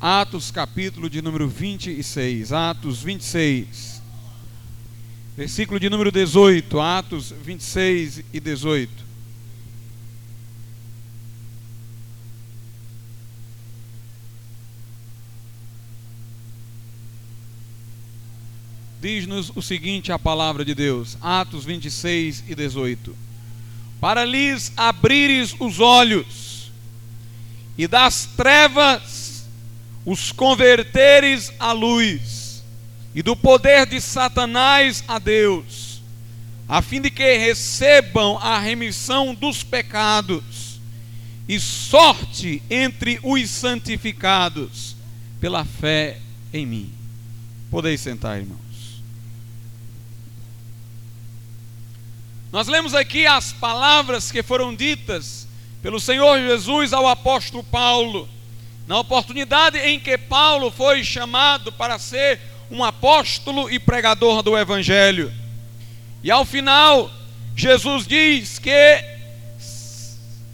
Atos, capítulo de número 26. Atos 26. Versículo de número 18. Atos 26 e 18. Diz-nos o seguinte a palavra de Deus, Atos 26 e 18: Para lhes abrires os olhos e das trevas os converteres à luz, e do poder de Satanás a Deus, a fim de que recebam a remissão dos pecados e sorte entre os santificados pela fé em mim. Podeis sentar, irmãos. Nós lemos aqui as palavras que foram ditas pelo Senhor Jesus ao apóstolo Paulo, na oportunidade em que Paulo foi chamado para ser um apóstolo e pregador do Evangelho. E ao final, Jesus diz que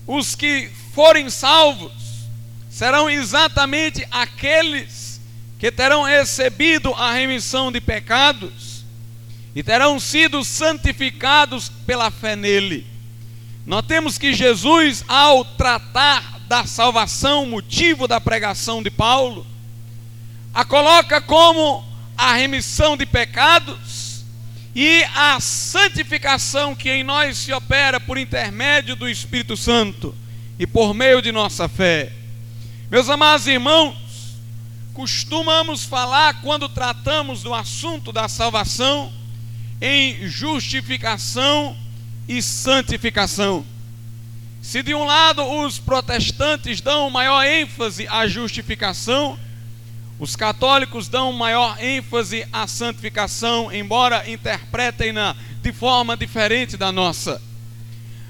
os que forem salvos serão exatamente aqueles que terão recebido a remissão de pecados e terão sido santificados pela fé nele. Notemos que Jesus, ao tratar da salvação, motivo da pregação de Paulo, a coloca como a remissão de pecados e a santificação que em nós se opera por intermédio do Espírito Santo e por meio de nossa fé. Meus amados irmãos, costumamos falar quando tratamos do assunto da salvação em justificação e santificação. Se de um lado os protestantes dão maior ênfase à justificação, os católicos dão maior ênfase à santificação, embora interpretem-na de forma diferente da nossa.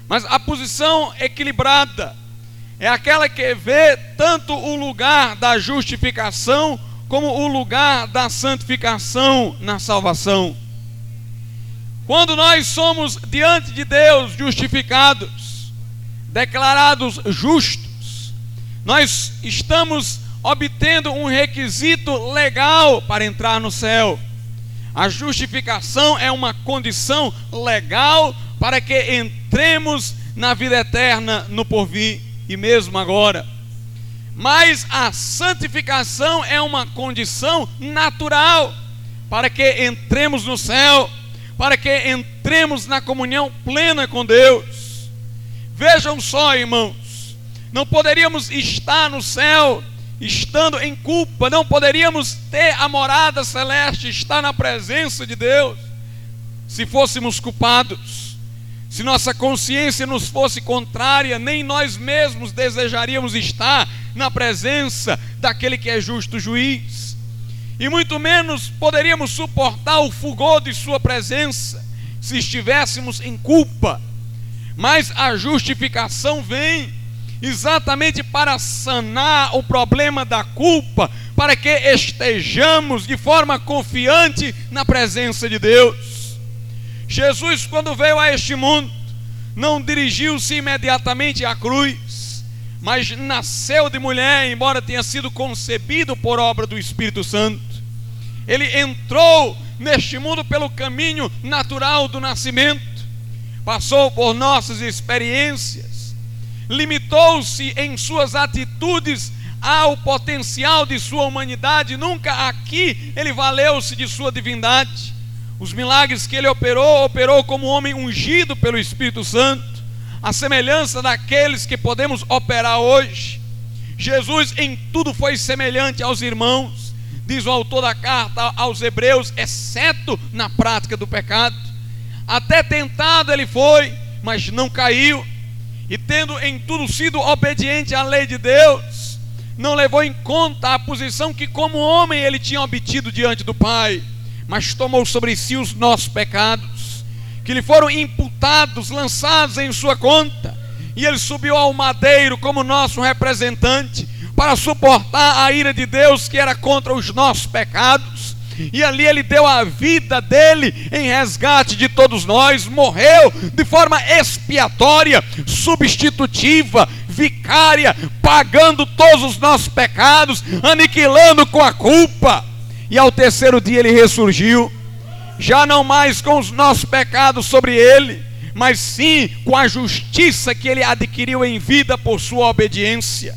Mas a posição equilibrada é aquela que vê tanto o lugar da justificação como o lugar da santificação na salvação. Quando nós somos diante de Deus justificados, declarados justos, nós estamos obtendo um requisito legal para entrar no céu. A justificação é uma condição legal para que entremos na vida eterna no porvir e mesmo agora. Mas a santificação é uma condição natural para que entremos no céu para que entremos na comunhão plena com Deus. Vejam só, irmãos, não poderíamos estar no céu estando em culpa, não poderíamos ter a morada celeste, estar na presença de Deus, se fôssemos culpados. Se nossa consciência nos fosse contrária, nem nós mesmos desejaríamos estar na presença daquele que é justo juiz e muito menos poderíamos suportar o fulgor de Sua presença se estivéssemos em culpa. Mas a justificação vem exatamente para sanar o problema da culpa, para que estejamos de forma confiante na presença de Deus. Jesus, quando veio a este mundo, não dirigiu-se imediatamente à cruz, mas nasceu de mulher, embora tenha sido concebido por obra do Espírito Santo. Ele entrou neste mundo pelo caminho natural do nascimento, passou por nossas experiências, limitou-se em suas atitudes ao potencial de sua humanidade, nunca aqui ele valeu-se de sua divindade. Os milagres que ele operou, operou como homem ungido pelo Espírito Santo, a semelhança daqueles que podemos operar hoje. Jesus em tudo foi semelhante aos irmãos diz o autor da carta aos Hebreus, exceto na prática do pecado. Até tentado ele foi, mas não caiu. E tendo em tudo sido obediente à lei de Deus, não levou em conta a posição que, como homem, ele tinha obtido diante do Pai, mas tomou sobre si os nossos pecados, que lhe foram imputados, lançados em sua conta, e ele subiu ao madeiro como nosso representante para suportar a ira de Deus que era contra os nossos pecados. E ali ele deu a vida dele em resgate de todos nós, morreu de forma expiatória, substitutiva, vicária, pagando todos os nossos pecados, aniquilando com a culpa. E ao terceiro dia ele ressurgiu, já não mais com os nossos pecados sobre ele, mas sim com a justiça que ele adquiriu em vida por sua obediência.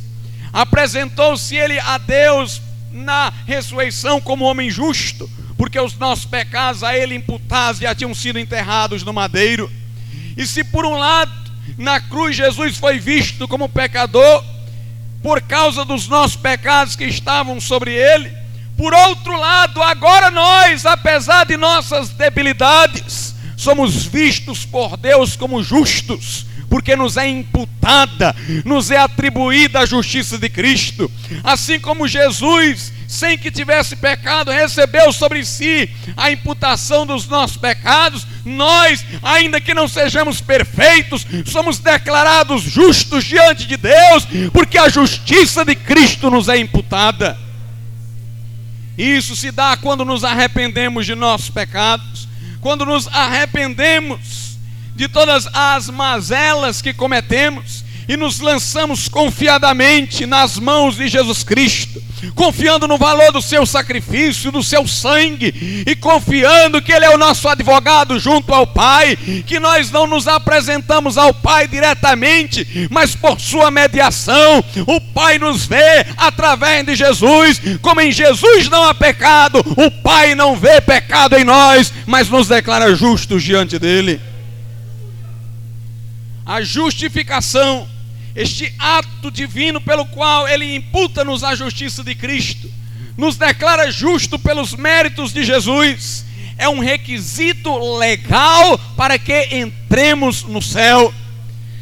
Apresentou-se ele a Deus na ressurreição como homem justo, porque os nossos pecados a ele imputados já tinham sido enterrados no madeiro. E se por um lado, na cruz Jesus foi visto como pecador, por causa dos nossos pecados que estavam sobre ele, por outro lado, agora nós, apesar de nossas debilidades, somos vistos por Deus como justos, porque nos é imputada, nos é atribuída a justiça de Cristo. Assim como Jesus sem que tivesse pecado, recebeu sobre si a imputação dos nossos pecados, nós, ainda que não sejamos perfeitos, somos declarados justos diante de Deus, porque a justiça de Cristo nos é imputada. Isso se dá quando nos arrependemos de nossos pecados, quando nos arrependemos de todas as mazelas que cometemos e nos lançamos confiadamente nas mãos de Jesus Cristo confiando no valor do seu sacrifício, do seu sangue, e confiando que Ele é o nosso advogado junto ao Pai, que nós não nos apresentamos ao Pai diretamente, mas por Sua mediação, o Pai nos vê através de Jesus, como em Jesus não há pecado, o Pai não vê pecado em nós, mas nos declara justos diante dEle. A justificação este ato divino pelo qual ele imputa-nos a justiça de Cristo, nos declara justo pelos méritos de Jesus, é um requisito legal para que entremos no céu,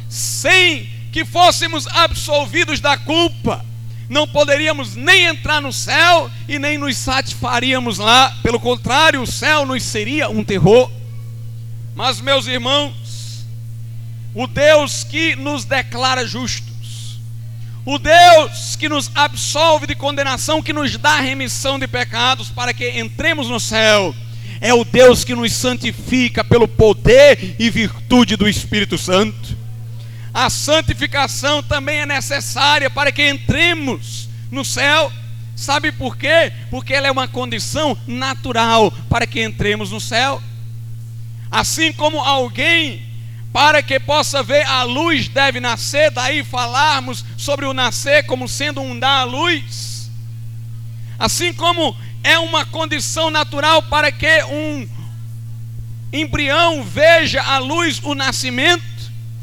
sem que fôssemos absolvidos da culpa. Não poderíamos nem entrar no céu e nem nos satisfaríamos lá. Pelo contrário, o céu nos seria um terror. Mas, meus irmãos, o Deus que nos declara justos, o Deus que nos absolve de condenação, que nos dá remissão de pecados para que entremos no céu, é o Deus que nos santifica pelo poder e virtude do Espírito Santo. A santificação também é necessária para que entremos no céu. Sabe por quê? Porque ela é uma condição natural para que entremos no céu. Assim como alguém para que possa ver a luz deve nascer, daí falarmos sobre o nascer como sendo um dar à luz. Assim como é uma condição natural para que um embrião veja a luz o nascimento,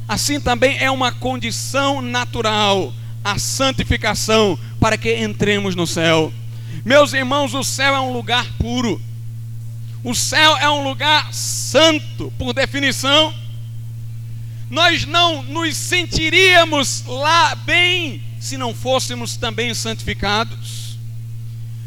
assim também é uma condição natural a santificação para que entremos no céu. Meus irmãos, o céu é um lugar puro. O céu é um lugar santo, por definição nós não nos sentiríamos lá bem se não fôssemos também santificados.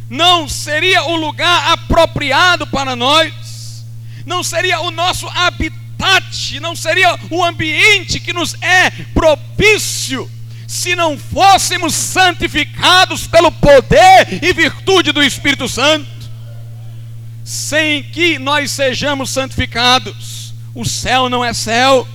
Não seria o lugar apropriado para nós, não seria o nosso habitat, não seria o ambiente que nos é propício se não fôssemos santificados pelo poder e virtude do Espírito Santo. Sem que nós sejamos santificados, o céu não é céu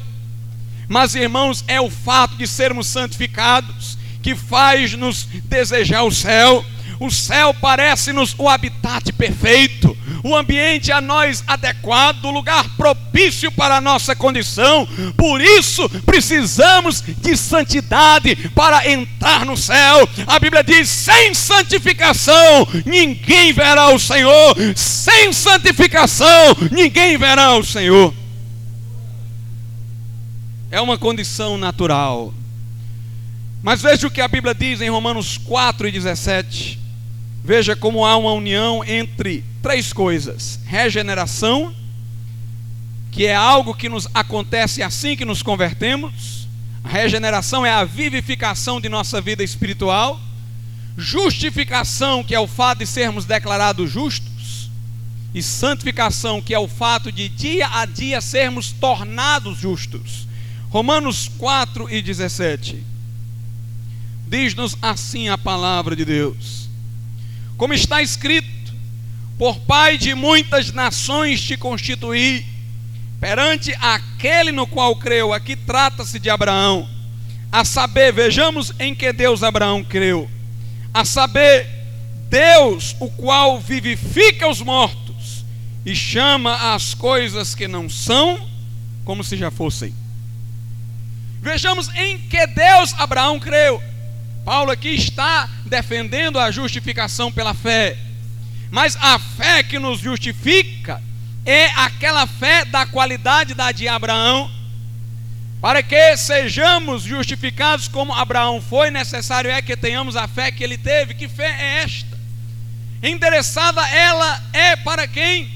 mas, irmãos, é o fato de sermos santificados que faz-nos desejar o céu. O céu parece-nos o habitat perfeito, o ambiente a nós adequado, o lugar propício para a nossa condição. Por isso, precisamos de santidade para entrar no céu. A Bíblia diz: sem santificação ninguém verá o Senhor, sem santificação ninguém verá o Senhor é uma condição natural. Mas veja o que a Bíblia diz em Romanos 4 e 17. Veja como há uma união entre três coisas: regeneração, que é algo que nos acontece assim que nos convertemos. A regeneração é a vivificação de nossa vida espiritual. Justificação, que é o fato de sermos declarados justos. E santificação, que é o fato de dia a dia sermos tornados justos. Romanos 4 e 17. Diz-nos assim a palavra de Deus: Como está escrito, por pai de muitas nações te constituí, perante aquele no qual creu, aqui trata-se de Abraão. A saber, vejamos em que Deus Abraão creu. A saber, Deus, o qual vivifica os mortos e chama as coisas que não são como se já fossem. Vejamos em que Deus Abraão creu. Paulo aqui está defendendo a justificação pela fé. Mas a fé que nos justifica é aquela fé da qualidade da de Abraão. Para que sejamos justificados como Abraão foi, necessário é que tenhamos a fé que ele teve. Que fé é esta? Endereçada ela é para quem?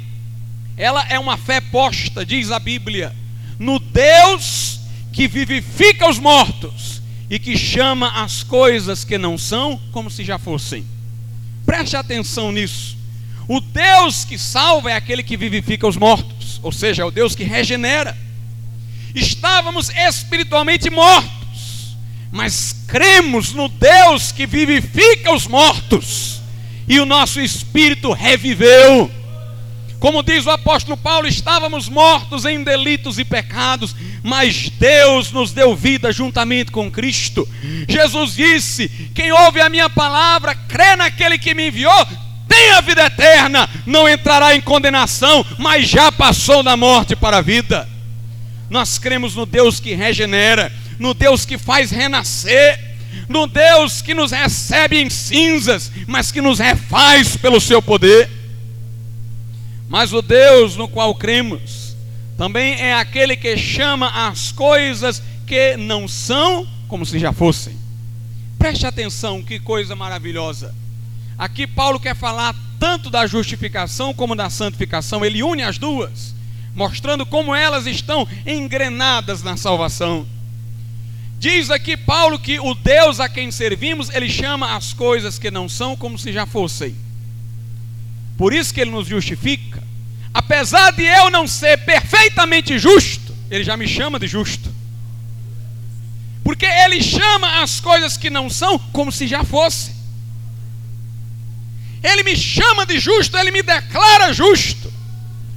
Ela é uma fé posta, diz a Bíblia, no Deus que vivifica os mortos e que chama as coisas que não são como se já fossem. Preste atenção nisso. O Deus que salva é aquele que vivifica os mortos, ou seja, é o Deus que regenera. Estávamos espiritualmente mortos, mas cremos no Deus que vivifica os mortos, e o nosso espírito reviveu. Como diz o apóstolo Paulo, estávamos mortos em delitos e pecados, mas Deus nos deu vida juntamente com Cristo. Jesus disse: Quem ouve a minha palavra, crê naquele que me enviou, tem a vida eterna, não entrará em condenação, mas já passou da morte para a vida. Nós cremos no Deus que regenera, no Deus que faz renascer, no Deus que nos recebe em cinzas, mas que nos refaz pelo seu poder. Mas o Deus no qual cremos também é aquele que chama as coisas que não são como se já fossem. Preste atenção, que coisa maravilhosa. Aqui Paulo quer falar tanto da justificação como da santificação, ele une as duas, mostrando como elas estão engrenadas na salvação. Diz aqui Paulo que o Deus a quem servimos, ele chama as coisas que não são como se já fossem. Por isso que ele nos justifica. Apesar de eu não ser perfeitamente justo, ele já me chama de justo. Porque ele chama as coisas que não são como se já fosse. Ele me chama de justo, ele me declara justo.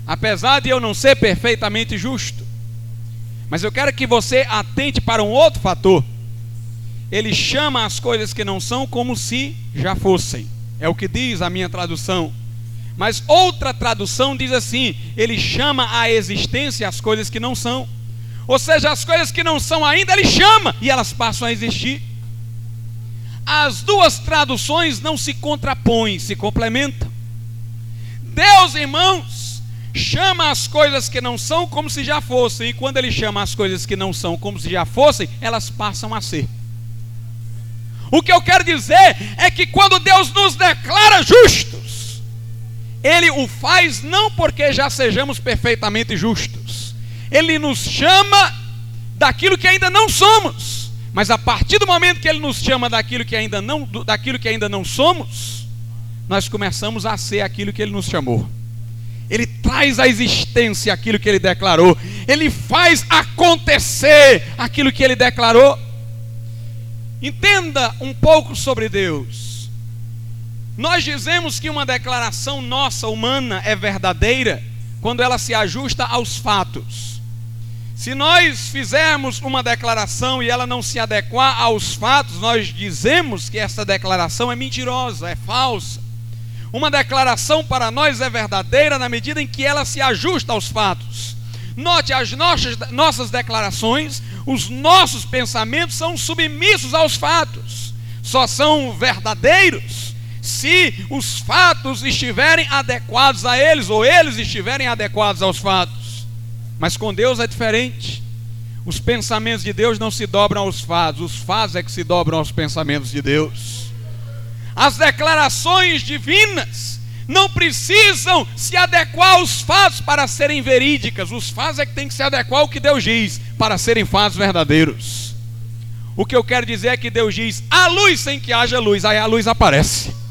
Apesar de eu não ser perfeitamente justo. Mas eu quero que você atente para um outro fator. Ele chama as coisas que não são como se já fossem. É o que diz a minha tradução. Mas outra tradução diz assim: ele chama à existência as coisas que não são. Ou seja, as coisas que não são ainda, ele chama e elas passam a existir. As duas traduções não se contrapõem, se complementam. Deus, irmãos, chama as coisas que não são como se já fossem, e quando ele chama as coisas que não são como se já fossem, elas passam a ser. O que eu quero dizer é que quando Deus nos declara justos, ele o faz não porque já sejamos perfeitamente justos. Ele nos chama daquilo que ainda não somos. Mas a partir do momento que ele nos chama daquilo que ainda não, daquilo que ainda não somos, nós começamos a ser aquilo que ele nos chamou. Ele traz à existência aquilo que ele declarou. Ele faz acontecer aquilo que ele declarou. Entenda um pouco sobre Deus. Nós dizemos que uma declaração nossa, humana, é verdadeira quando ela se ajusta aos fatos. Se nós fizermos uma declaração e ela não se adequar aos fatos, nós dizemos que essa declaração é mentirosa, é falsa. Uma declaração para nós é verdadeira na medida em que ela se ajusta aos fatos. Note, as nossas, nossas declarações, os nossos pensamentos são submissos aos fatos, só são verdadeiros se os fatos estiverem adequados a eles, ou eles estiverem adequados aos fatos. Mas com Deus é diferente. Os pensamentos de Deus não se dobram aos fatos, os fatos é que se dobram aos pensamentos de Deus. As declarações divinas não precisam se adequar aos fatos para serem verídicas, os fatos é que tem que se adequar ao que Deus diz para serem fatos verdadeiros. O que eu quero dizer é que Deus diz: a luz sem que haja luz, aí a luz aparece.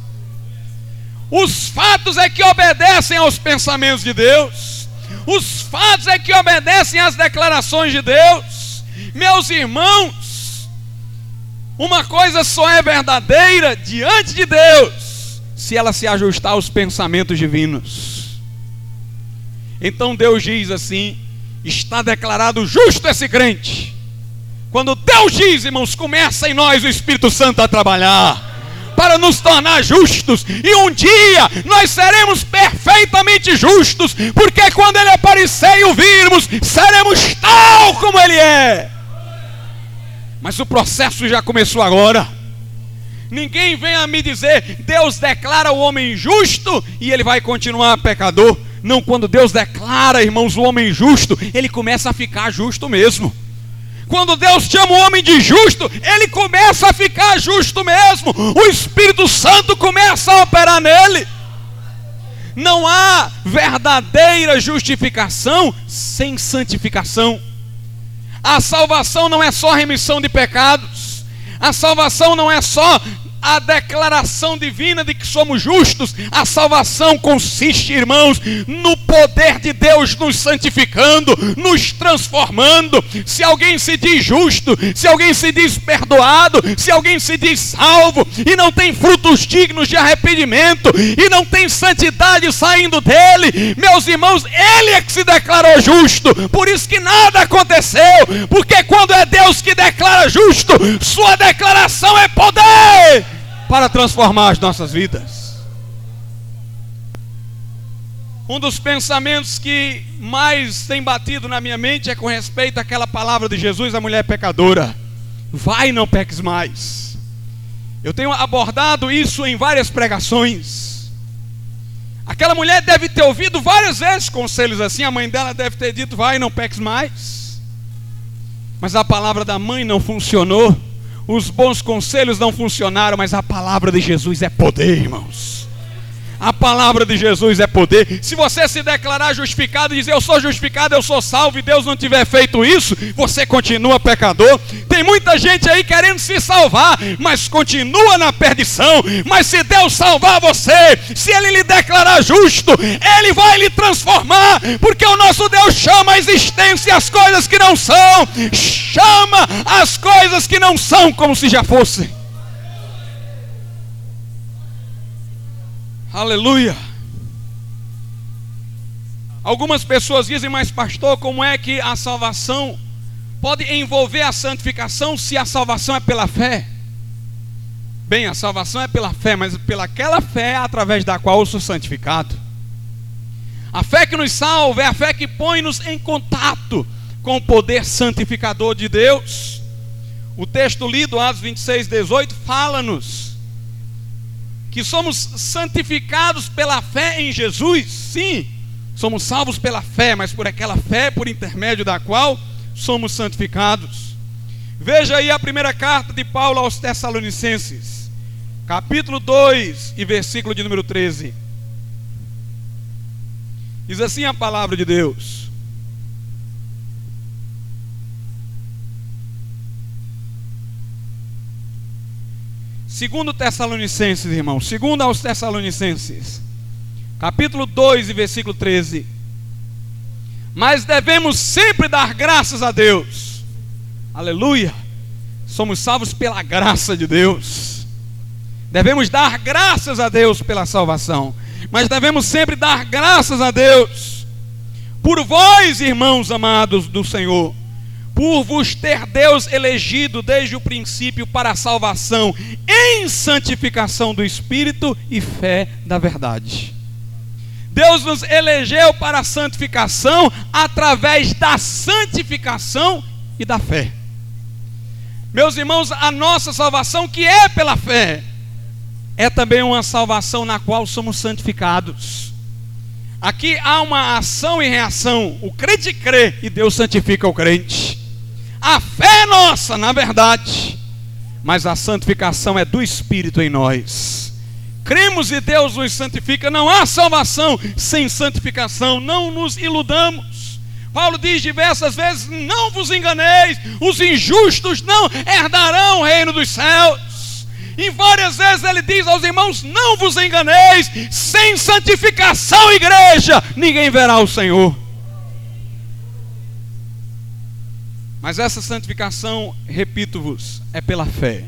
Os fatos é que obedecem aos pensamentos de Deus. Os fatos é que obedecem às declarações de Deus. Meus irmãos, uma coisa só é verdadeira diante de Deus se ela se ajustar aos pensamentos divinos. Então Deus diz assim: está declarado justo esse crente Quando Deus diz, irmãos, começa em nós o Espírito Santo a trabalhar para nos tornar justos, e um dia nós seremos perfeitamente justos, porque quando Ele aparecer e o virmos, seremos tal como Ele é. Mas o processo já começou agora. Ninguém venha me dizer, Deus declara o homem justo e ele vai continuar pecador. Não, quando Deus declara, irmãos, o homem justo, ele começa a ficar justo mesmo. Quando Deus chama o homem de justo, ele começa a ficar justo mesmo. O Espírito Santo começa a operar nele. Não há verdadeira justificação sem santificação. A salvação não é só remissão de pecados. A salvação não é só a declaração divina de que somos justos, a salvação consiste, irmãos, no poder de Deus nos santificando, nos transformando. Se alguém se diz justo, se alguém se diz perdoado, se alguém se diz salvo e não tem frutos dignos de arrependimento e não tem santidade saindo dele, meus irmãos, ele é que se declarou justo. Por isso que nada aconteceu, porque quando é Deus que declara justo, sua declaração é poder para transformar as nossas vidas. Um dos pensamentos que mais tem batido na minha mente é com respeito àquela palavra de Jesus à mulher pecadora: Vai, não peques mais. Eu tenho abordado isso em várias pregações. Aquela mulher deve ter ouvido várias vezes conselhos assim, a mãe dela deve ter dito: Vai, não peques mais. Mas a palavra da mãe não funcionou. Os bons conselhos não funcionaram, mas a palavra de Jesus é poder, irmãos. A palavra de Jesus é poder. Se você se declarar justificado e dizer eu sou justificado, eu sou salvo e Deus não tiver feito isso, você continua pecador. Tem muita gente aí querendo se salvar, mas continua na perdição. Mas se Deus salvar você, se Ele lhe declarar justo, Ele vai lhe transformar, porque o nosso Deus chama a existência as coisas que não são, chama as coisas que não são como se já fossem. Aleluia. Algumas pessoas dizem, mas pastor, como é que a salvação pode envolver a santificação se a salvação é pela fé? Bem, a salvação é pela fé, mas pelaquela fé através da qual eu sou santificado. A fé que nos salva é a fé que põe-nos em contato com o poder santificador de Deus. O texto lido, Atos 26, 18, fala-nos que somos santificados pela fé em Jesus, sim, somos salvos pela fé, mas por aquela fé por intermédio da qual somos santificados. Veja aí a primeira carta de Paulo aos Tessalonicenses, capítulo 2 e versículo de número 13. Diz assim a palavra de Deus: Segundo Tessalonicenses, irmão. Segundo aos Tessalonicenses. Capítulo 2 e versículo 13. Mas devemos sempre dar graças a Deus. Aleluia. Somos salvos pela graça de Deus. Devemos dar graças a Deus pela salvação. Mas devemos sempre dar graças a Deus. Por vós, irmãos amados do Senhor por vos ter Deus elegido desde o princípio para a salvação, em santificação do Espírito e fé da verdade. Deus nos elegeu para a santificação através da santificação e da fé. Meus irmãos, a nossa salvação, que é pela fé, é também uma salvação na qual somos santificados. Aqui há uma ação e reação. O crente crê e Deus santifica o crente. A fé é nossa, na verdade, mas a santificação é do Espírito em nós. Cremos e Deus nos santifica. Não há salvação sem santificação. Não nos iludamos. Paulo diz diversas vezes: Não vos enganeis, os injustos não herdarão o reino dos céus. E várias vezes ele diz aos irmãos: Não vos enganeis, sem santificação, igreja, ninguém verá o Senhor. Mas essa santificação, repito-vos, é pela fé.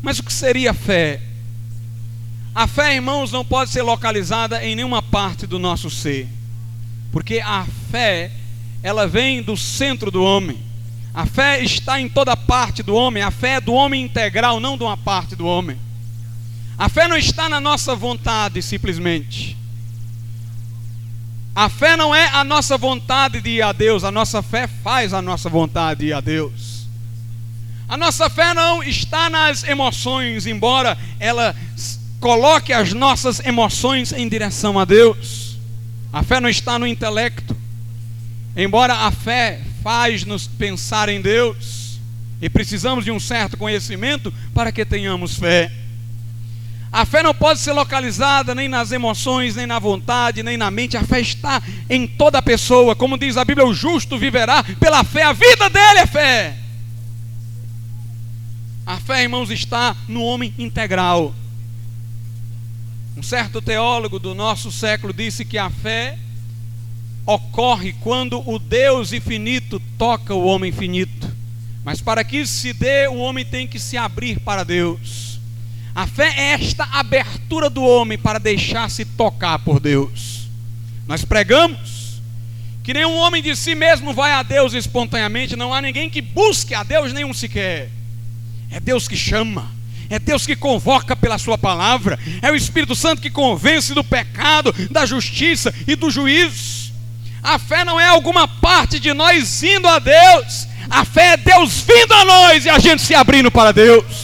Mas o que seria fé? A fé, irmãos, não pode ser localizada em nenhuma parte do nosso ser. Porque a fé, ela vem do centro do homem. A fé está em toda parte do homem, a fé é do homem integral, não de uma parte do homem. A fé não está na nossa vontade, simplesmente. A fé não é a nossa vontade de ir a Deus, a nossa fé faz a nossa vontade de ir a Deus. A nossa fé não está nas emoções, embora ela coloque as nossas emoções em direção a Deus. A fé não está no intelecto, embora a fé faz-nos pensar em Deus, e precisamos de um certo conhecimento para que tenhamos fé. A fé não pode ser localizada nem nas emoções, nem na vontade, nem na mente. A fé está em toda pessoa. Como diz a Bíblia, o justo viverá pela fé. A vida dele é fé. A fé, irmãos, está no homem integral. Um certo teólogo do nosso século disse que a fé ocorre quando o Deus infinito toca o homem finito. Mas para que isso se dê, o homem tem que se abrir para Deus. A fé é esta abertura do homem para deixar-se tocar por Deus. Nós pregamos que nenhum homem de si mesmo vai a Deus espontaneamente, não há ninguém que busque a Deus nenhum sequer. É Deus que chama, é Deus que convoca pela Sua palavra, é o Espírito Santo que convence do pecado, da justiça e do juízo. A fé não é alguma parte de nós indo a Deus, a fé é Deus vindo a nós e a gente se abrindo para Deus.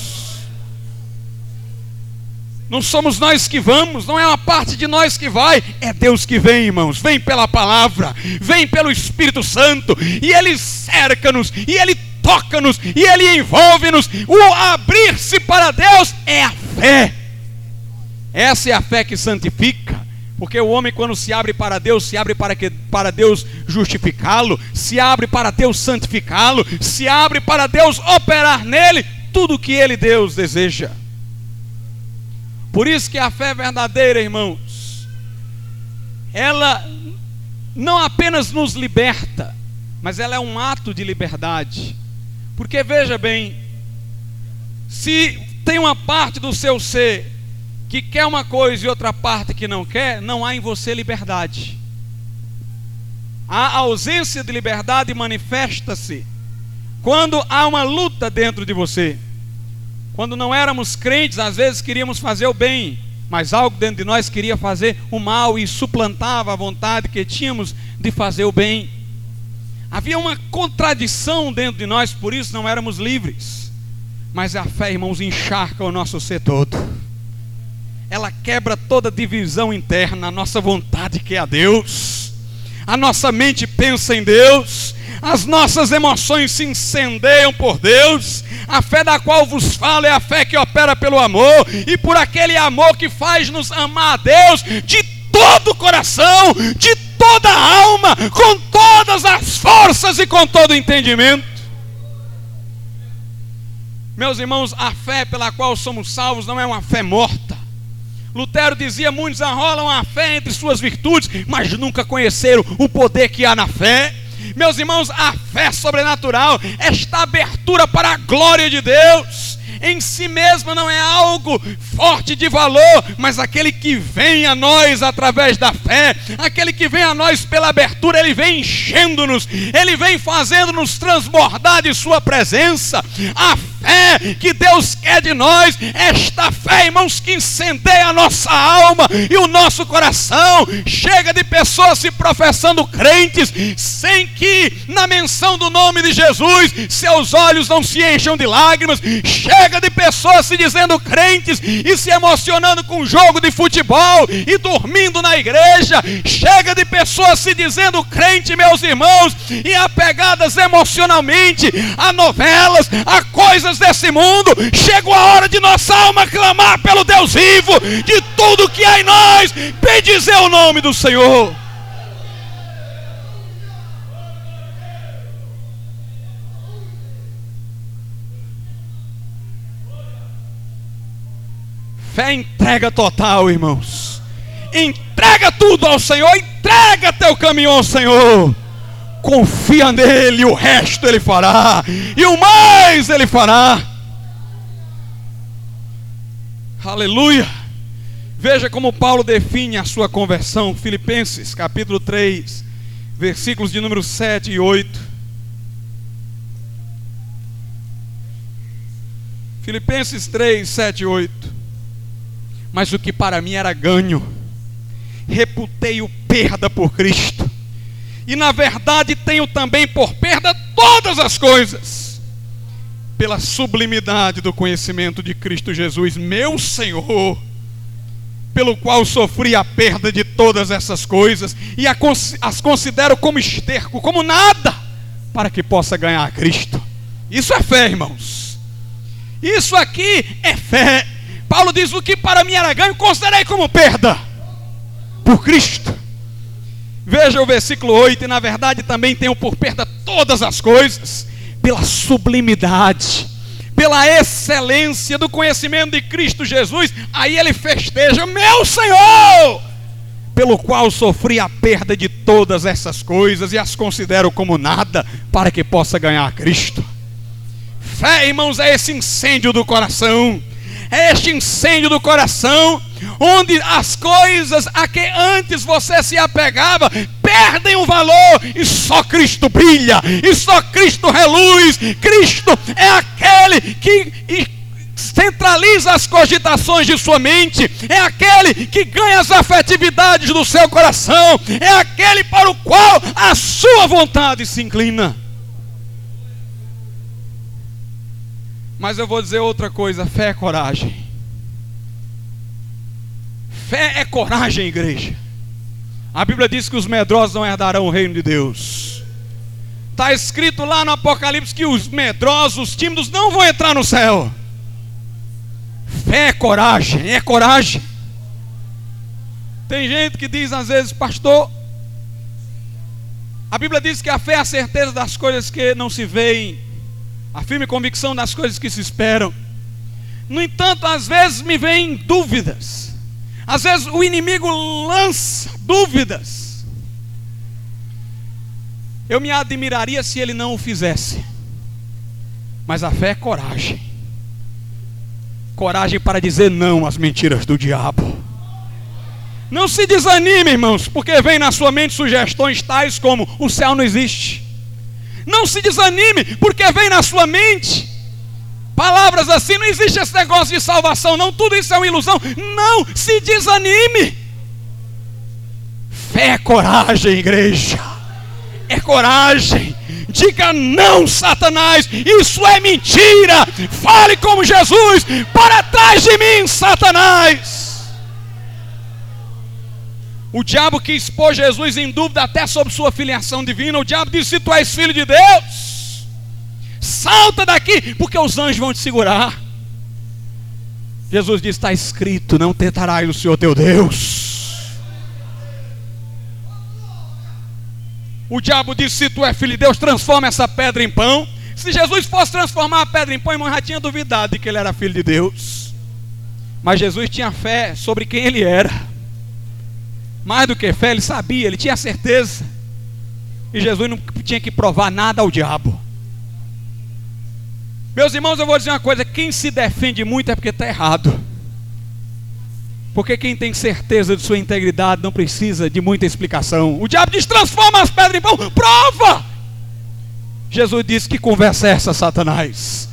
Não somos nós que vamos, não é uma parte de nós que vai, é Deus que vem, irmãos. Vem pela palavra, vem pelo Espírito Santo, e Ele cerca-nos, e Ele toca-nos, e Ele envolve-nos. O abrir-se para Deus é a fé. Essa é a fé que santifica. Porque o homem, quando se abre para Deus, se abre para, que, para Deus justificá-lo, se abre para Deus santificá-lo, se abre para Deus operar nele tudo o que ele, Deus, deseja. Por isso que a fé verdadeira, irmãos, ela não apenas nos liberta, mas ela é um ato de liberdade. Porque veja bem, se tem uma parte do seu ser que quer uma coisa e outra parte que não quer, não há em você liberdade. A ausência de liberdade manifesta-se quando há uma luta dentro de você. Quando não éramos crentes, às vezes queríamos fazer o bem, mas algo dentro de nós queria fazer o mal e suplantava a vontade que tínhamos de fazer o bem. Havia uma contradição dentro de nós, por isso não éramos livres. Mas a fé, irmãos, encharca o nosso ser todo. Ela quebra toda divisão interna, a nossa vontade que é a Deus. A nossa mente pensa em Deus, as nossas emoções se incendeiam por Deus. A fé da qual vos falo é a fé que opera pelo amor e por aquele amor que faz-nos amar a Deus de todo o coração, de toda a alma, com todas as forças e com todo o entendimento. Meus irmãos, a fé pela qual somos salvos não é uma fé morta. Lutero dizia: muitos arrolam a fé entre suas virtudes, mas nunca conheceram o poder que há na fé. Meus irmãos, a fé sobrenatural, esta abertura para a glória de Deus, em si mesma não é algo forte de valor, mas aquele que vem a nós através da fé, aquele que vem a nós pela abertura, ele vem enchendo-nos, ele vem fazendo-nos transbordar de Sua presença. A fé que Deus quer de nós, esta fé, irmãos, que incendeia a nossa alma e o nosso coração. Chega de pessoas se professando crentes, sem que na menção do nome de Jesus seus olhos não se encham de lágrimas. Chega de pessoas se dizendo crentes e se emocionando com um jogo de futebol e dormindo na igreja. Chega de pessoas se dizendo crente, meus irmãos, e apegadas emocionalmente a novelas, a coisas coisas desse mundo, chegou a hora de nossa alma clamar pelo Deus vivo, de tudo que há em nós, bendizer o nome do Senhor. Fé entrega total, irmãos. Entrega tudo ao Senhor, entrega teu caminho ao Senhor confia nele, o resto ele fará, e o mais ele fará. Aleluia. Veja como Paulo define a sua conversão, Filipenses capítulo 3, versículos de número 7 e 8. Filipenses 3, 7 e 8. Mas o que para mim era ganho, reputei-o perda por Cristo. E na verdade tenho também por perda todas as coisas, pela sublimidade do conhecimento de Cristo Jesus, meu Senhor, pelo qual sofri a perda de todas essas coisas e as considero como esterco, como nada, para que possa ganhar a Cristo. Isso é fé, irmãos. Isso aqui é fé. Paulo diz: O que para mim era ganho, considerei como perda por Cristo. Veja o versículo 8: E na verdade também tenho por perda todas as coisas, pela sublimidade, pela excelência do conhecimento de Cristo Jesus. Aí ele festeja: Meu Senhor, pelo qual sofri a perda de todas essas coisas e as considero como nada, para que possa ganhar Cristo. Fé, irmãos, é esse incêndio do coração. É este incêndio do coração, onde as coisas a que antes você se apegava perdem o valor e só Cristo brilha, e só Cristo reluz. Cristo é aquele que centraliza as cogitações de sua mente, é aquele que ganha as afetividades do seu coração, é aquele para o qual a sua vontade se inclina. Mas eu vou dizer outra coisa: fé é coragem. Fé é coragem, igreja. A Bíblia diz que os medrosos não herdarão o reino de Deus. Está escrito lá no Apocalipse que os medrosos, os tímidos, não vão entrar no céu. Fé é coragem, é coragem. Tem gente que diz às vezes, pastor, a Bíblia diz que a fé é a certeza das coisas que não se veem, a firme convicção das coisas que se esperam. No entanto, às vezes me vêm dúvidas, às vezes o inimigo lança dúvidas. Eu me admiraria se ele não o fizesse, mas a fé é coragem coragem para dizer não às mentiras do diabo. Não se desanime, irmãos, porque vem na sua mente sugestões tais como o céu não existe. Não se desanime, porque vem na sua mente palavras assim, não existe esse negócio de salvação, não, tudo isso é uma ilusão. Não se desanime. Fé é coragem, igreja. É coragem. Diga não, Satanás, isso é mentira. Fale como Jesus, para trás de mim, Satanás. O diabo quis pôr Jesus em dúvida até sobre sua filiação divina. O diabo disse: Se tu és filho de Deus, salta daqui, porque os anjos vão te segurar. Jesus disse: Está escrito: Não tentarás o Senhor teu Deus. O diabo disse: Se tu é filho de Deus, transforma essa pedra em pão. Se Jesus fosse transformar a pedra em pão, irmão, já tinha duvidado de que ele era filho de Deus. Mas Jesus tinha fé sobre quem ele era. Mais do que fé, ele sabia, ele tinha certeza. E Jesus não tinha que provar nada ao diabo. Meus irmãos, eu vou dizer uma coisa: quem se defende muito é porque está errado. Porque quem tem certeza de sua integridade não precisa de muita explicação. O diabo diz: transforma as pedras em pão, prova! Jesus disse: Que conversa é essa, Satanás?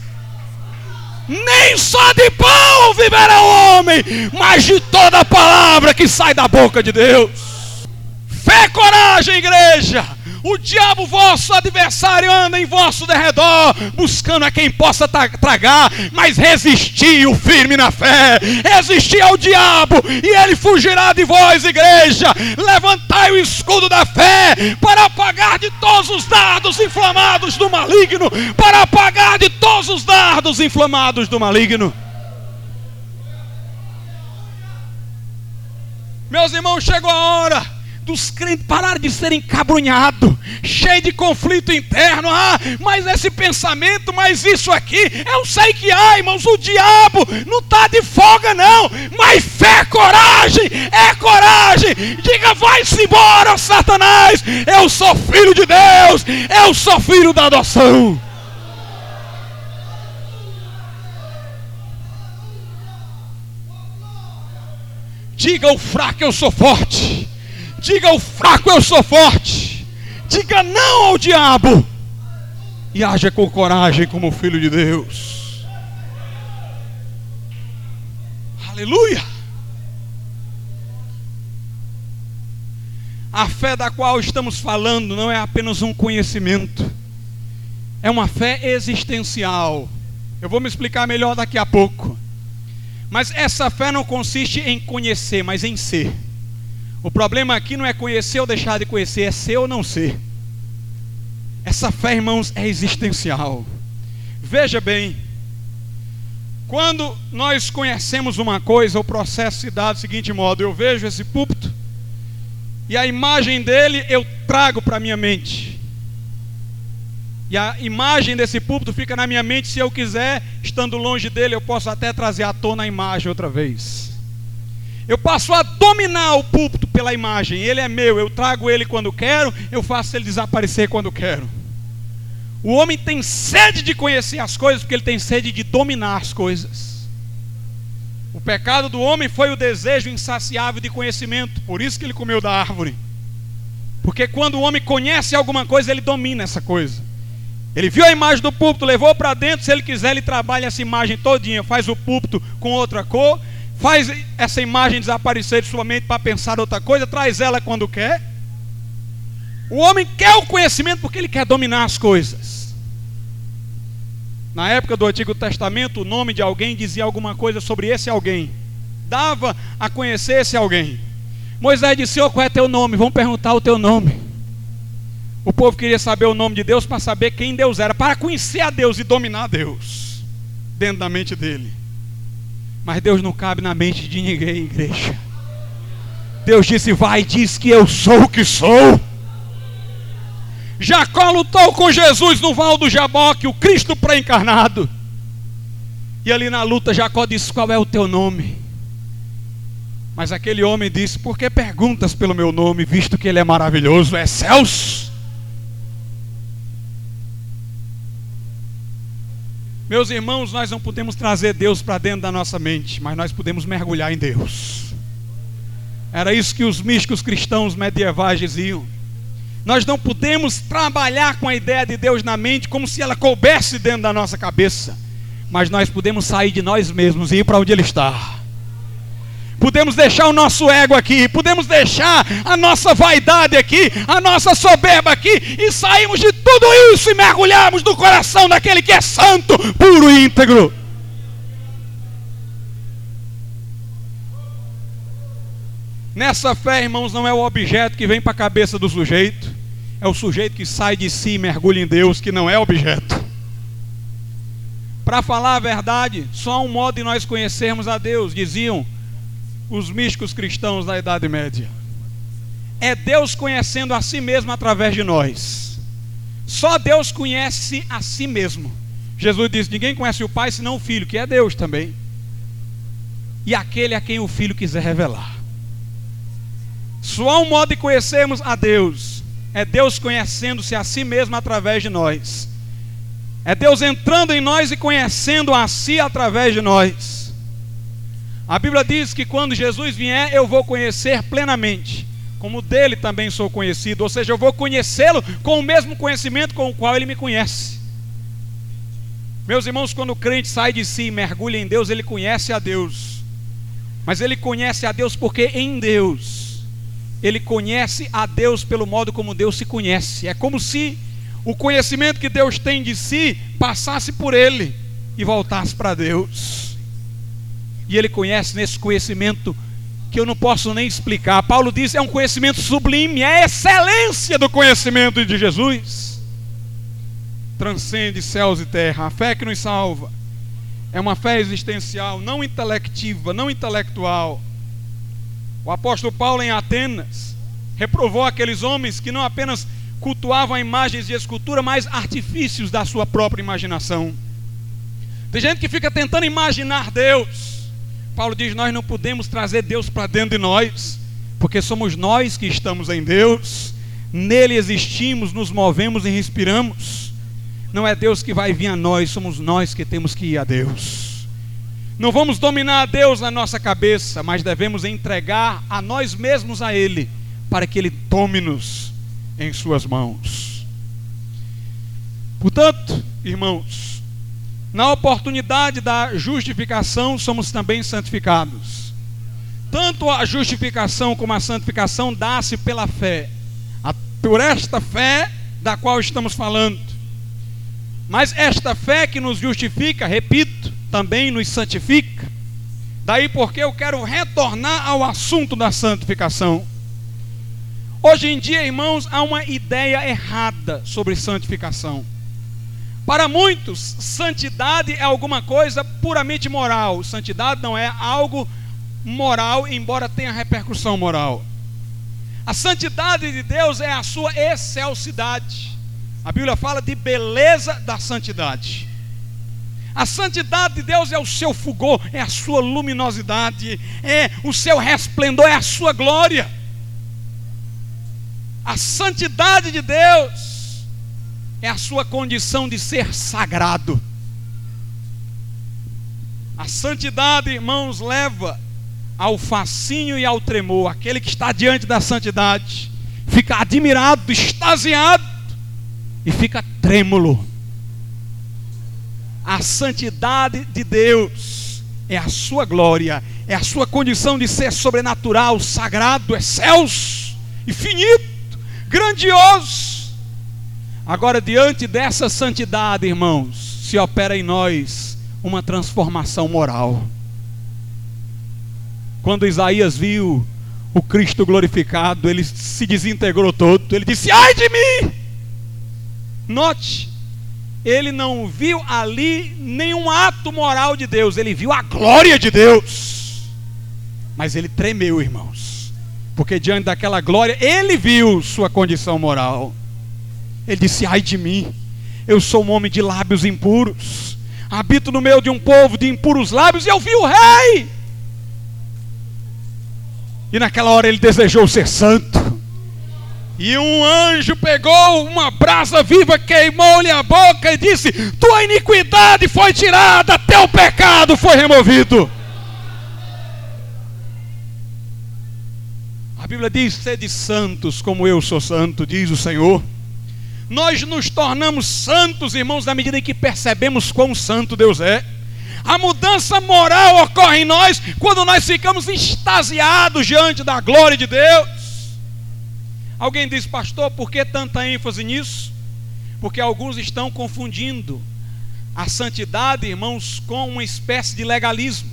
Nem só de pão viverá o homem, mas de toda palavra que sai da boca de Deus. Fé, coragem, igreja o diabo, vosso adversário, anda em vosso derredor, buscando a quem possa tragar, mas resisti o firme na fé, resisti ao diabo, e ele fugirá de vós, igreja. Levantai o escudo da fé para apagar de todos os dardos inflamados do maligno, para apagar de todos os dardos inflamados do maligno. Meus irmãos, chegou a hora dos crentes parar de serem cabrunhados, cheio de conflito interno. Ah, mas esse pensamento, mas isso aqui, eu sei que há, irmãos, o diabo não está de folga, não. Mas fé, coragem, é coragem. Diga, vai-se embora, Satanás. Eu sou filho de Deus, eu sou filho da adoção. Diga o fraco, eu sou forte. Diga ao fraco: Eu sou forte. Diga não ao diabo. E haja com coragem como filho de Deus. Aleluia! A fé da qual estamos falando não é apenas um conhecimento, é uma fé existencial. Eu vou me explicar melhor daqui a pouco. Mas essa fé não consiste em conhecer, mas em ser. O problema aqui não é conhecer ou deixar de conhecer, é ser ou não ser. Essa fé, irmãos, é existencial. Veja bem, quando nós conhecemos uma coisa, o processo se dá do seguinte modo: eu vejo esse púlpito e a imagem dele eu trago para a minha mente. E a imagem desse púlpito fica na minha mente. Se eu quiser, estando longe dele, eu posso até trazer à tona a imagem outra vez. Eu passo a dominar o púlpito pela imagem. Ele é meu, eu trago ele quando quero, eu faço ele desaparecer quando quero. O homem tem sede de conhecer as coisas porque ele tem sede de dominar as coisas. O pecado do homem foi o desejo insaciável de conhecimento, por isso que ele comeu da árvore. Porque quando o homem conhece alguma coisa, ele domina essa coisa. Ele viu a imagem do púlpito, levou para dentro, se ele quiser, ele trabalha essa imagem todinha, faz o púlpito com outra cor, faz essa imagem desaparecer de sua mente para pensar outra coisa, traz ela quando quer. O homem quer o conhecimento porque ele quer dominar as coisas. Na época do Antigo Testamento, o nome de alguém dizia alguma coisa sobre esse alguém, dava a conhecer esse alguém. Moisés disse: Senhor, qual é teu nome? Vamos perguntar o teu nome. O povo queria saber o nome de Deus para saber quem Deus era, para conhecer a Deus e dominar Deus dentro da mente dele. Mas Deus não cabe na mente de ninguém, igreja. Deus disse: Vai, diz que eu sou o que sou. Jacó lutou com Jesus no val do Jaboque, o Cristo pré-encarnado. E ali na luta, Jacó disse: Qual é o teu nome? Mas aquele homem disse: Por que perguntas pelo meu nome, visto que ele é maravilhoso? É Celso. Meus irmãos, nós não podemos trazer Deus para dentro da nossa mente, mas nós podemos mergulhar em Deus. Era isso que os místicos cristãos medievais diziam. Nós não podemos trabalhar com a ideia de Deus na mente como se ela coubesse dentro da nossa cabeça, mas nós podemos sair de nós mesmos e ir para onde Ele está podemos deixar o nosso ego aqui, podemos deixar a nossa vaidade aqui, a nossa soberba aqui, e saímos de tudo isso e mergulhamos no coração daquele que é santo, puro e íntegro. Nessa fé, irmãos, não é o objeto que vem para a cabeça do sujeito, é o sujeito que sai de si e mergulha em Deus, que não é objeto. Para falar a verdade, só um modo de nós conhecermos a Deus, diziam os místicos cristãos da Idade Média. É Deus conhecendo a si mesmo através de nós. Só Deus conhece a si mesmo. Jesus disse: Ninguém conhece o Pai senão o Filho, que é Deus também. E aquele a quem o Filho quiser revelar. Só há um modo de conhecermos a Deus. É Deus conhecendo-se a si mesmo através de nós. É Deus entrando em nós e conhecendo a si através de nós. A Bíblia diz que quando Jesus vier, eu vou conhecer plenamente, como dele também sou conhecido, ou seja, eu vou conhecê-lo com o mesmo conhecimento com o qual ele me conhece. Meus irmãos, quando o crente sai de si e mergulha em Deus, ele conhece a Deus. Mas ele conhece a Deus porque em Deus, ele conhece a Deus pelo modo como Deus se conhece. É como se o conhecimento que Deus tem de si passasse por ele e voltasse para Deus. E ele conhece nesse conhecimento que eu não posso nem explicar. Paulo diz: é um conhecimento sublime, é a excelência do conhecimento de Jesus. Transcende céus e terra. A fé que nos salva é uma fé existencial, não intelectiva, não intelectual. O apóstolo Paulo em Atenas reprovou aqueles homens que não apenas cultuavam imagens de escultura, mas artifícios da sua própria imaginação. Tem gente que fica tentando imaginar Deus Paulo diz: Nós não podemos trazer Deus para dentro de nós, porque somos nós que estamos em Deus, nele existimos, nos movemos e respiramos. Não é Deus que vai vir a nós, somos nós que temos que ir a Deus. Não vamos dominar a Deus na nossa cabeça, mas devemos entregar a nós mesmos a Ele, para que Ele tome-nos em Suas mãos. Portanto, irmãos, Na oportunidade da justificação, somos também santificados. Tanto a justificação como a santificação dá-se pela fé. Por esta fé da qual estamos falando. Mas esta fé que nos justifica, repito, também nos santifica. Daí porque eu quero retornar ao assunto da santificação. Hoje em dia, irmãos, há uma ideia errada sobre santificação. Para muitos, santidade é alguma coisa puramente moral. Santidade não é algo moral, embora tenha repercussão moral. A santidade de Deus é a sua excelsidade. A Bíblia fala de beleza da santidade. A santidade de Deus é o seu fulgor, é a sua luminosidade, é o seu resplendor, é a sua glória. A santidade de Deus é a sua condição de ser sagrado. A santidade, irmãos, leva ao fascínio e ao tremor. Aquele que está diante da santidade fica admirado, extasiado e fica trêmulo. A santidade de Deus é a sua glória, é a sua condição de ser sobrenatural, sagrado, excelso, infinito grandioso. Agora, diante dessa santidade, irmãos, se opera em nós uma transformação moral. Quando Isaías viu o Cristo glorificado, ele se desintegrou todo. Ele disse: Ai de mim! Note, ele não viu ali nenhum ato moral de Deus, ele viu a glória de Deus. Mas ele tremeu, irmãos porque diante daquela glória, ele viu sua condição moral. Ele disse: Ai de mim, eu sou um homem de lábios impuros, habito no meio de um povo de impuros lábios, e eu vi o rei. E naquela hora ele desejou ser santo. E um anjo pegou uma brasa viva, queimou-lhe a boca e disse: Tua iniquidade foi tirada, teu pecado foi removido. A Bíblia diz: sede santos como eu sou santo, diz o Senhor. Nós nos tornamos santos, irmãos, na medida em que percebemos quão santo Deus é. A mudança moral ocorre em nós quando nós ficamos extasiados diante da glória de Deus. Alguém diz, pastor, por que tanta ênfase nisso? Porque alguns estão confundindo a santidade, irmãos, com uma espécie de legalismo.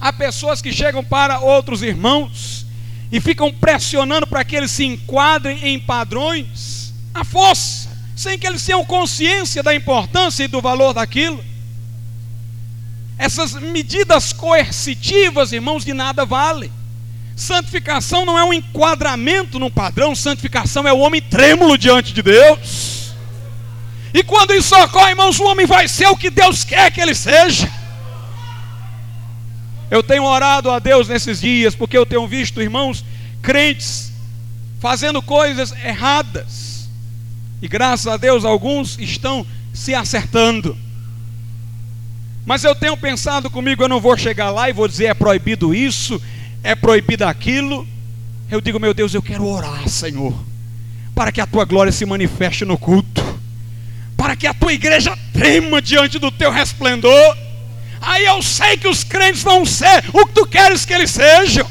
Há pessoas que chegam para outros irmãos e ficam pressionando para que eles se enquadrem em padrões à força, sem que eles tenham consciência da importância e do valor daquilo. Essas medidas coercitivas, irmãos, de nada valem. Santificação não é um enquadramento num padrão, santificação é o homem trêmulo diante de Deus. E quando isso ocorre, irmãos, o homem vai ser o que Deus quer que ele seja. Eu tenho orado a Deus nesses dias, porque eu tenho visto irmãos crentes fazendo coisas erradas. E graças a Deus alguns estão se acertando. Mas eu tenho pensado comigo, eu não vou chegar lá e vou dizer é proibido isso, é proibido aquilo. Eu digo, meu Deus, eu quero orar, Senhor, para que a tua glória se manifeste no culto, para que a tua igreja trema diante do teu resplendor Aí eu sei que os crentes vão ser o que tu queres que eles sejam.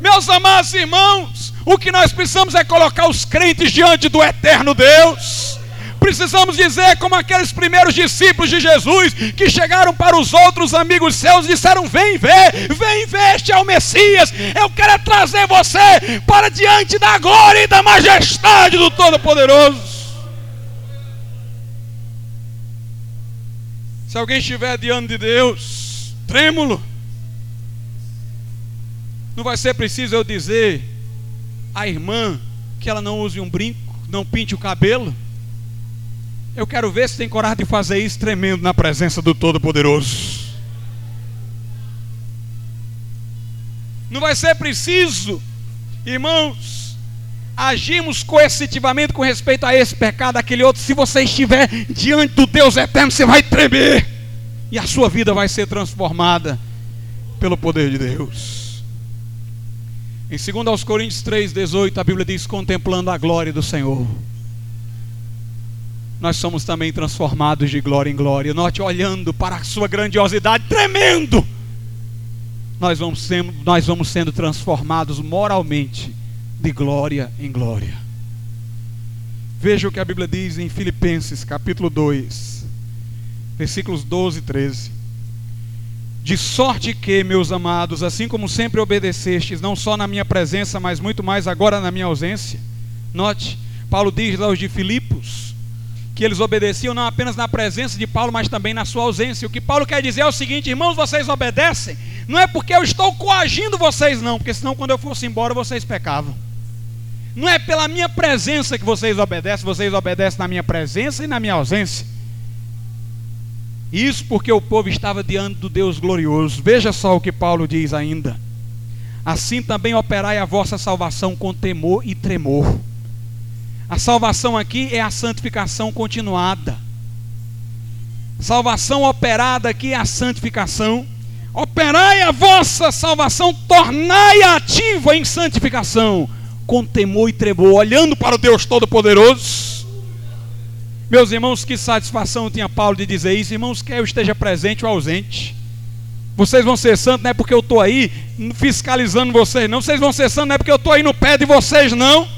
Meus amados irmãos, o que nós precisamos é colocar os crentes diante do eterno Deus. Precisamos dizer, como aqueles primeiros discípulos de Jesus, que chegaram para os outros amigos seus e disseram: Vem ver, vem ver, este é o Messias. Eu quero trazer você para diante da glória e da majestade do Todo-Poderoso. Se alguém estiver diante de Deus, trêmulo, não vai ser preciso eu dizer à irmã que ela não use um brinco, não pinte o cabelo. Eu quero ver se tem coragem de fazer isso tremendo na presença do Todo-Poderoso. Não vai ser preciso, irmãos, agimos coercitivamente com respeito a esse pecado, aquele outro. Se você estiver diante do Deus eterno, você vai tremer e a sua vida vai ser transformada pelo poder de Deus. Em 2 aos Coríntios 3:18, a Bíblia diz: contemplando a glória do Senhor. nós somos também transformados de glória em glória. Note, olhando para a sua grandiosidade, tremendo, nós vamos sendo, nós vamos sendo transformados moralmente de glória em glória. Veja o que a Bíblia diz em Filipenses, capítulo 2, versículos 12 e 13. De sorte que, meus amados, assim como sempre obedecestes, não só na minha presença, mas muito mais agora na minha ausência. Note, Paulo diz aos de Filipos que eles obedeciam não apenas na presença de Paulo, mas também na sua ausência. O que Paulo quer dizer é o seguinte: irmãos, vocês obedecem, não é porque eu estou coagindo vocês, não, porque senão quando eu fosse embora vocês pecavam. Não é pela minha presença que vocês obedecem, vocês obedecem na minha presença e na minha ausência. Isso porque o povo estava diante do Deus glorioso. Veja só o que Paulo diz ainda. Assim também operai a vossa salvação com temor e tremor. A salvação aqui é a santificação continuada. Salvação operada aqui é a santificação. Operai a vossa salvação, tornai-a ativa em santificação, com temor e tremor, olhando para o Deus Todo-Poderoso meus irmãos, que satisfação tinha Paulo de dizer isso, irmãos, quer eu esteja presente ou ausente. Vocês vão ser santos não é porque eu estou aí fiscalizando vocês, não. Vocês vão ser santos não é porque eu estou aí no pé de vocês, não.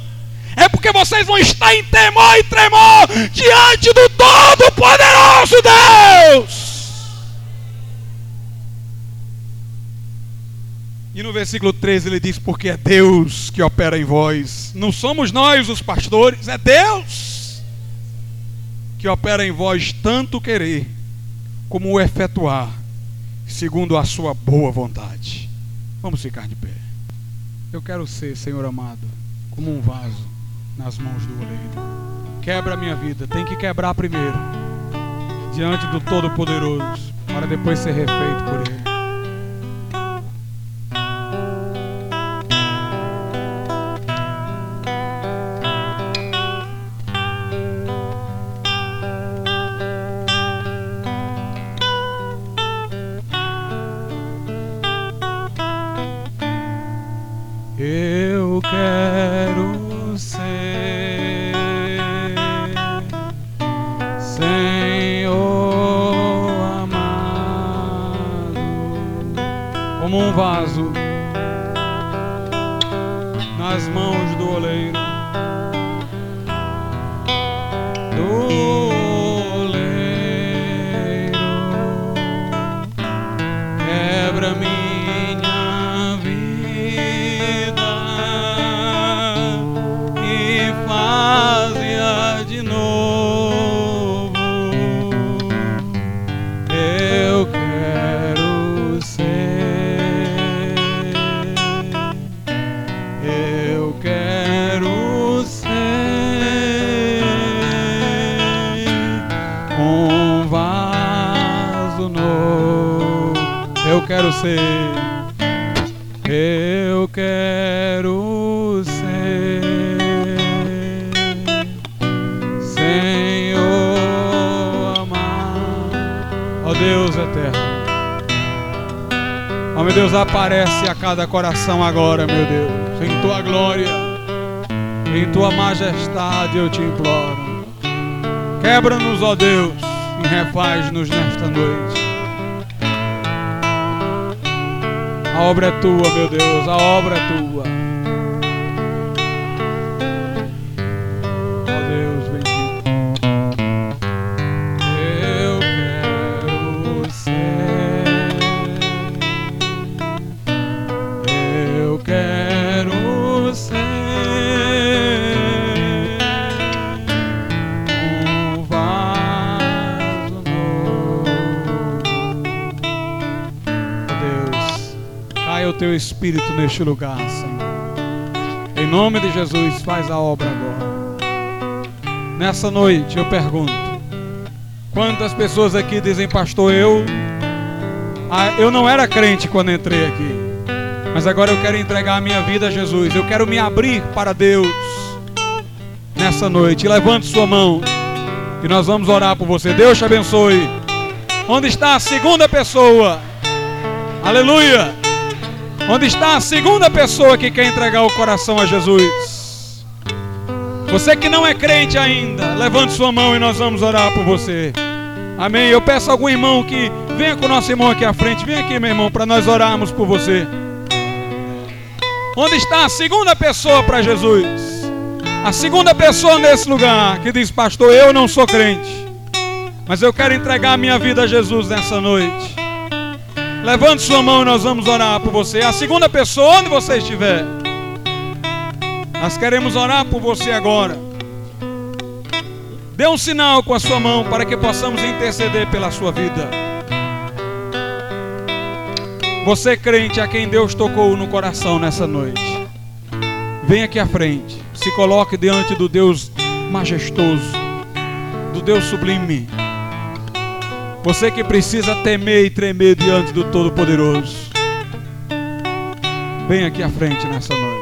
É porque vocês vão estar em temor e tremor diante do Todo-Poderoso Deus. E no versículo 13 ele diz: Porque é Deus que opera em vós, não somos nós os pastores, é Deus que opera em vós tanto querer como o efetuar, segundo a sua boa vontade. Vamos ficar de pé. Eu quero ser, Senhor amado, como um vaso nas mãos do oleiro. Quebra a minha vida, tem que quebrar primeiro, diante do Todo-Poderoso, para depois ser refeito por Ele. Cada coração agora, meu Deus, em tua glória, em tua majestade eu te imploro. Quebra-nos, ó Deus, e refaz-nos nesta noite. A obra é tua, meu Deus, a obra é tua. Teu Espírito neste lugar, Senhor. Em nome de Jesus, faz a obra agora. Nessa noite eu pergunto: quantas pessoas aqui dizem, pastor, eu, ah, eu não era crente quando entrei aqui, mas agora eu quero entregar a minha vida a Jesus, eu quero me abrir para Deus nessa noite. Levante sua mão e nós vamos orar por você. Deus te abençoe. Onde está a segunda pessoa? Aleluia. Onde está a segunda pessoa que quer entregar o coração a Jesus? Você que não é crente ainda, levante sua mão e nós vamos orar por você. Amém. Eu peço a algum irmão que venha com o nosso irmão aqui à frente. Vem aqui, meu irmão, para nós orarmos por você. Onde está a segunda pessoa para Jesus? A segunda pessoa nesse lugar que diz, pastor, eu não sou crente, mas eu quero entregar a minha vida a Jesus nessa noite. Levante sua mão e nós vamos orar por você. A segunda pessoa, onde você estiver, nós queremos orar por você agora. Dê um sinal com a sua mão para que possamos interceder pela sua vida. Você crente a quem Deus tocou no coração nessa noite. Vem aqui à frente. Se coloque diante do Deus majestoso, do Deus sublime. Você que precisa temer e tremer diante do Todo-Poderoso. Vem aqui à frente nessa noite.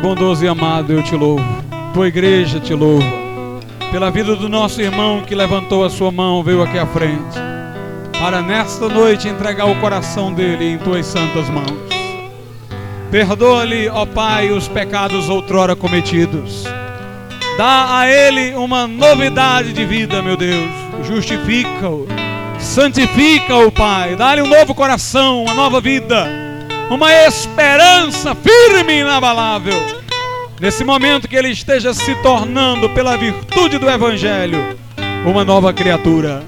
Pai bondoso e amado, eu te louvo. Tua igreja te louva. Pela vida do nosso irmão que levantou a sua mão, veio aqui à frente. Para nesta noite entregar o coração dele em tuas santas mãos. Perdoa-lhe, ó Pai, os pecados outrora cometidos. Dá a ele uma novidade de vida, meu Deus. Justifica-o. Santifica-o, Pai. Dá-lhe um novo coração, uma nova vida uma esperança firme e inabalável. Nesse momento que ele esteja se tornando, pela virtude do Evangelho, uma nova criatura.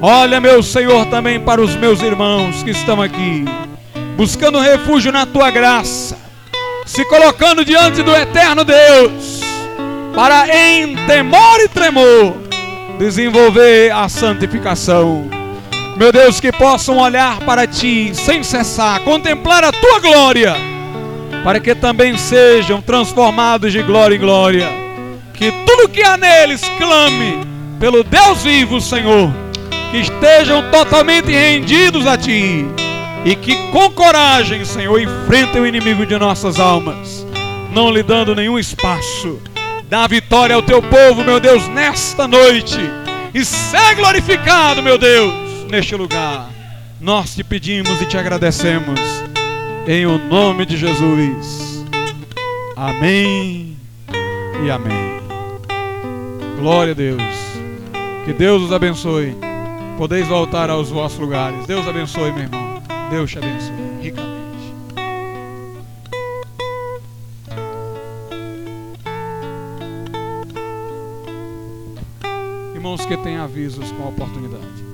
Olha, meu Senhor, também para os meus irmãos que estão aqui, buscando refúgio na tua graça, se colocando diante do eterno Deus, para em temor e tremor desenvolver a santificação meu Deus, que possam olhar para ti sem cessar, contemplar a tua glória, para que também sejam transformados de glória em glória. Que tudo que há neles clame pelo Deus vivo, Senhor, que estejam totalmente rendidos a ti e que com coragem, Senhor, enfrentem o inimigo de nossas almas, não lhe dando nenhum espaço. Dá vitória ao teu povo, meu Deus, nesta noite. E seja glorificado, meu Deus neste lugar. Nós te pedimos e te agradecemos. Em o nome de Jesus. Amém e amém. Glória a Deus. Que Deus os abençoe. Podeis voltar aos vossos lugares. Deus abençoe, meu irmão. Deus te abençoe ricamente. Irmãos que têm avisos com a oportunidade.